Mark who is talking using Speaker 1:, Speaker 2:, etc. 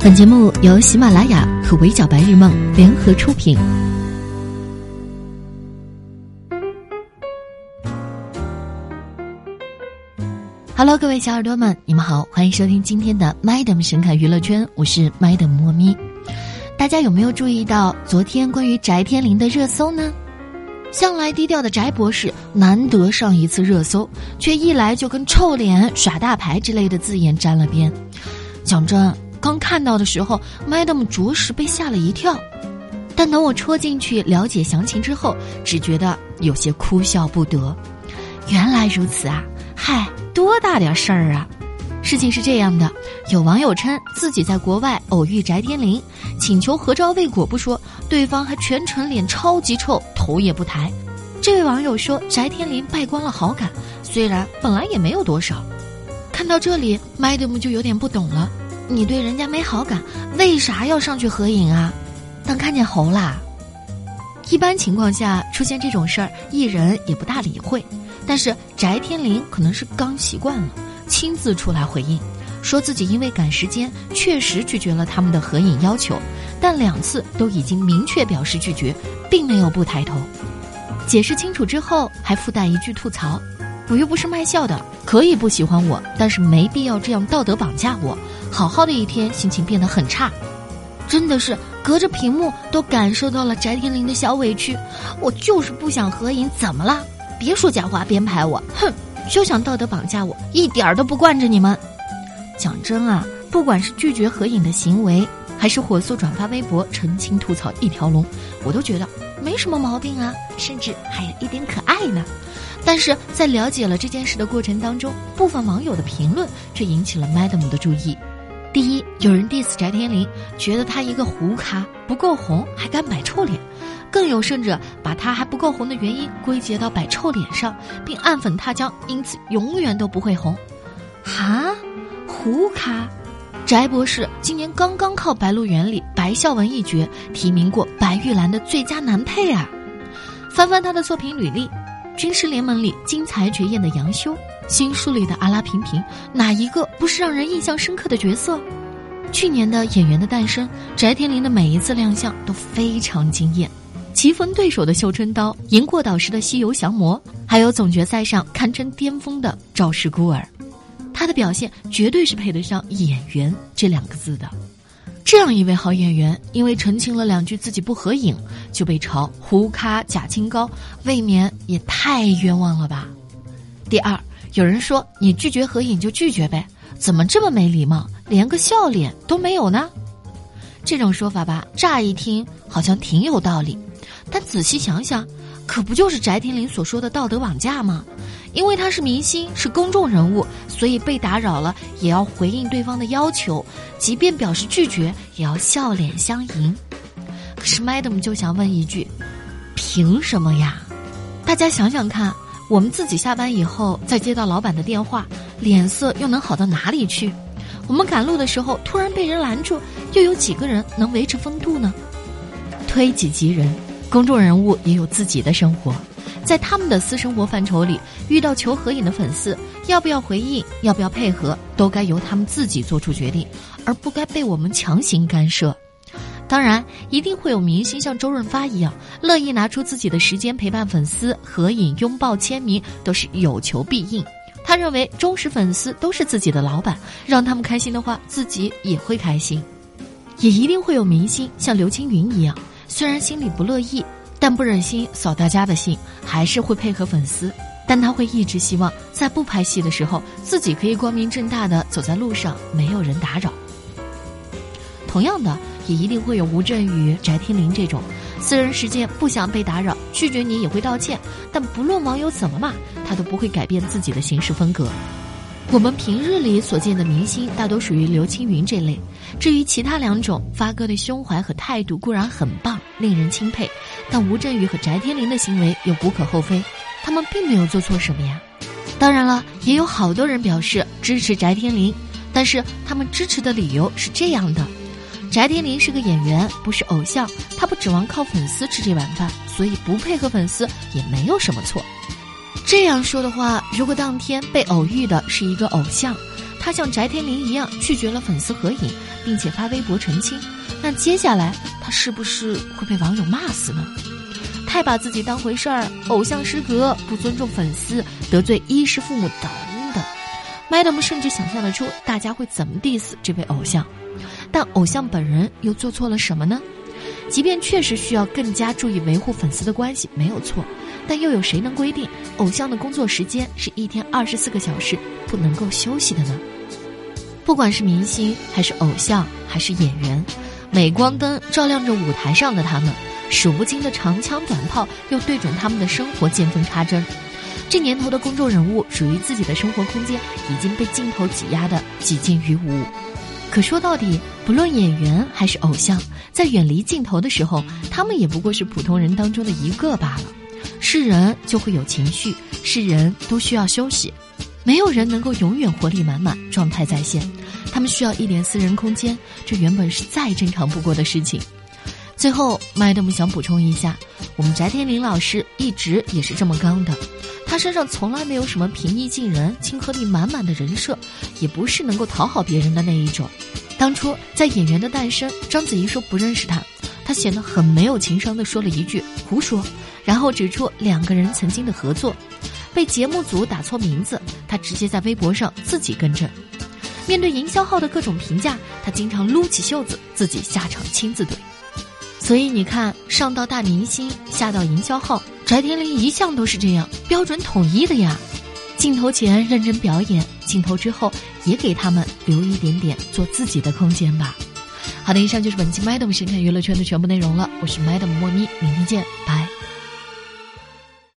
Speaker 1: 本节目由喜马拉雅和围剿白日梦联合出品。Hello，各位小耳朵们，你们好，欢迎收听今天的 Madam 神侃娱乐圈，我是 Madam 莫咪。大家有没有注意到昨天关于翟天临的热搜呢？向来低调的翟博士难得上一次热搜，却一来就跟臭脸、耍大牌之类的字眼沾了边。讲真，刚看到的时候，Madam 着实被吓了一跳。但等我戳进去了解详情之后，只觉得有些哭笑不得。原来如此啊！嗨，多大点事儿啊！事情是这样的，有网友称自己在国外偶遇翟天临，请求合照未果不说，对方还全程脸超级臭，头也不抬。这位网友说，翟天临败光了好感，虽然本来也没有多少。看到这里，Madam 就有点不懂了，你对人家没好感，为啥要上去合影啊？当看见猴啦？一般情况下出现这种事儿，艺人也不大理会，但是翟天临可能是刚习惯了。亲自出来回应，说自己因为赶时间，确实拒绝了他们的合影要求，但两次都已经明确表示拒绝，并没有不抬头。解释清楚之后，还附带一句吐槽：“我又不是卖笑的，可以不喜欢我，但是没必要这样道德绑架我。好好的一天，心情变得很差，真的是隔着屏幕都感受到了翟天临的小委屈。我就是不想合影，怎么了？别说假话，编排我，哼！”就想道德绑架我，一点儿都不惯着你们。讲真啊，不管是拒绝合影的行为，还是火速转发微博澄清吐槽一条龙，我都觉得没什么毛病啊，甚至还有一点可爱呢。但是在了解了这件事的过程当中，部分网友的评论却引起了 Madam 的注意。第一，有人 diss 翟天临，觉得他一个糊咖不够红，还敢摆臭脸。更有甚者，把他还不够红的原因归结到摆臭脸上，并暗讽他将因此永远都不会红。哈，胡咖，翟博士今年刚刚靠《白鹿原》里白孝文一角提名过白玉兰的最佳男配啊！翻翻他的作品履历，《军师联盟》里精彩绝艳的杨修，《新书》里的阿拉平平，哪一个不是让人印象深刻的角色？去年的《演员的诞生》，翟天临的每一次亮相都非常惊艳。棋逢对手的绣春刀，赢过导师的西游降魔，还有总决赛上堪称巅峰的赵氏孤儿，他的表现绝对是配得上演员这两个字的。这样一位好演员，因为澄清了两句自己不合影，就被嘲胡咖假清高，未免也太冤枉了吧。第二，有人说你拒绝合影就拒绝呗，怎么这么没礼貌，连个笑脸都没有呢？这种说法吧，乍一听好像挺有道理。但仔细想想，可不就是翟天临所说的道德绑架吗？因为他是明星，是公众人物，所以被打扰了也要回应对方的要求，即便表示拒绝，也要笑脸相迎。可是 Madam 就想问一句：凭什么呀？大家想想看，我们自己下班以后再接到老板的电话，脸色又能好到哪里去？我们赶路的时候突然被人拦住，又有几个人能维持风度呢？推己及人。公众人物也有自己的生活，在他们的私生活范畴里，遇到求合影的粉丝，要不要回应，要不要配合，都该由他们自己做出决定，而不该被我们强行干涉。当然，一定会有明星像周润发一样，乐意拿出自己的时间陪伴粉丝合影、拥抱、签名，都是有求必应。他认为忠实粉丝都是自己的老板，让他们开心的话，自己也会开心。也一定会有明星像刘青云一样。虽然心里不乐意，但不忍心扫大家的兴，还是会配合粉丝。但他会一直希望在不拍戏的时候，自己可以光明正大的走在路上，没有人打扰。同样的，也一定会有吴镇宇、翟天临这种私人时间不想被打扰，拒绝你也会道歉。但不论网友怎么骂，他都不会改变自己的行事风格。我们平日里所见的明星大多属于刘青云这类，至于其他两种，发哥的胸怀和态度固然很棒，令人钦佩，但吴镇宇和翟天临的行为又无可厚非，他们并没有做错什么呀。当然了，也有好多人表示支持翟天临，但是他们支持的理由是这样的：翟天临是个演员，不是偶像，他不指望靠粉丝吃这碗饭，所以不配合粉丝也没有什么错。这样说的话，如果当天被偶遇的是一个偶像，他像翟天临一样拒绝了粉丝合影，并且发微博澄清，那接下来他是不是会被网友骂死呢？太把自己当回事儿，偶像失格，不尊重粉丝，得罪衣食父母等等。Madam 甚至想象得出大家会怎么 diss 这位偶像，但偶像本人又做错了什么呢？即便确实需要更加注意维护粉丝的关系，没有错，但又有谁能规定偶像的工作时间是一天二十四个小时不能够休息的呢？不管是明星还是偶像还是演员，镁光灯照亮着舞台上的他们，数不清的长枪短炮又对准他们的生活见缝插针。这年头的公众人物，属于自己的生活空间已经被镜头挤压的几近于无。可说到底，不论演员还是偶像，在远离镜头的时候，他们也不过是普通人当中的一个罢了。是人就会有情绪，是人都需要休息，没有人能够永远活力满满、状态在线。他们需要一点私人空间，这原本是再正常不过的事情。最后，麦德姆想补充一下，我们翟天临老师一直也是这么刚的。他身上从来没有什么平易近人、亲和力满满的人设，也不是能够讨好别人的那一种。当初在《演员的诞生》，章子怡说不认识他，他显得很没有情商的说了一句“胡说”，然后指出两个人曾经的合作。被节目组打错名字，他直接在微博上自己更正。面对营销号的各种评价，他经常撸起袖子自己下场亲自怼。所以你看，上到大明星，下到营销号。翟天临一向都是这样标准统一的呀，镜头前认真表演，镜头之后也给他们留一点点做自己的空间吧。好的，以上就是本期 Madam 神看娱乐圈的全部内容了，我是 Madam 莫咪，明天见，拜。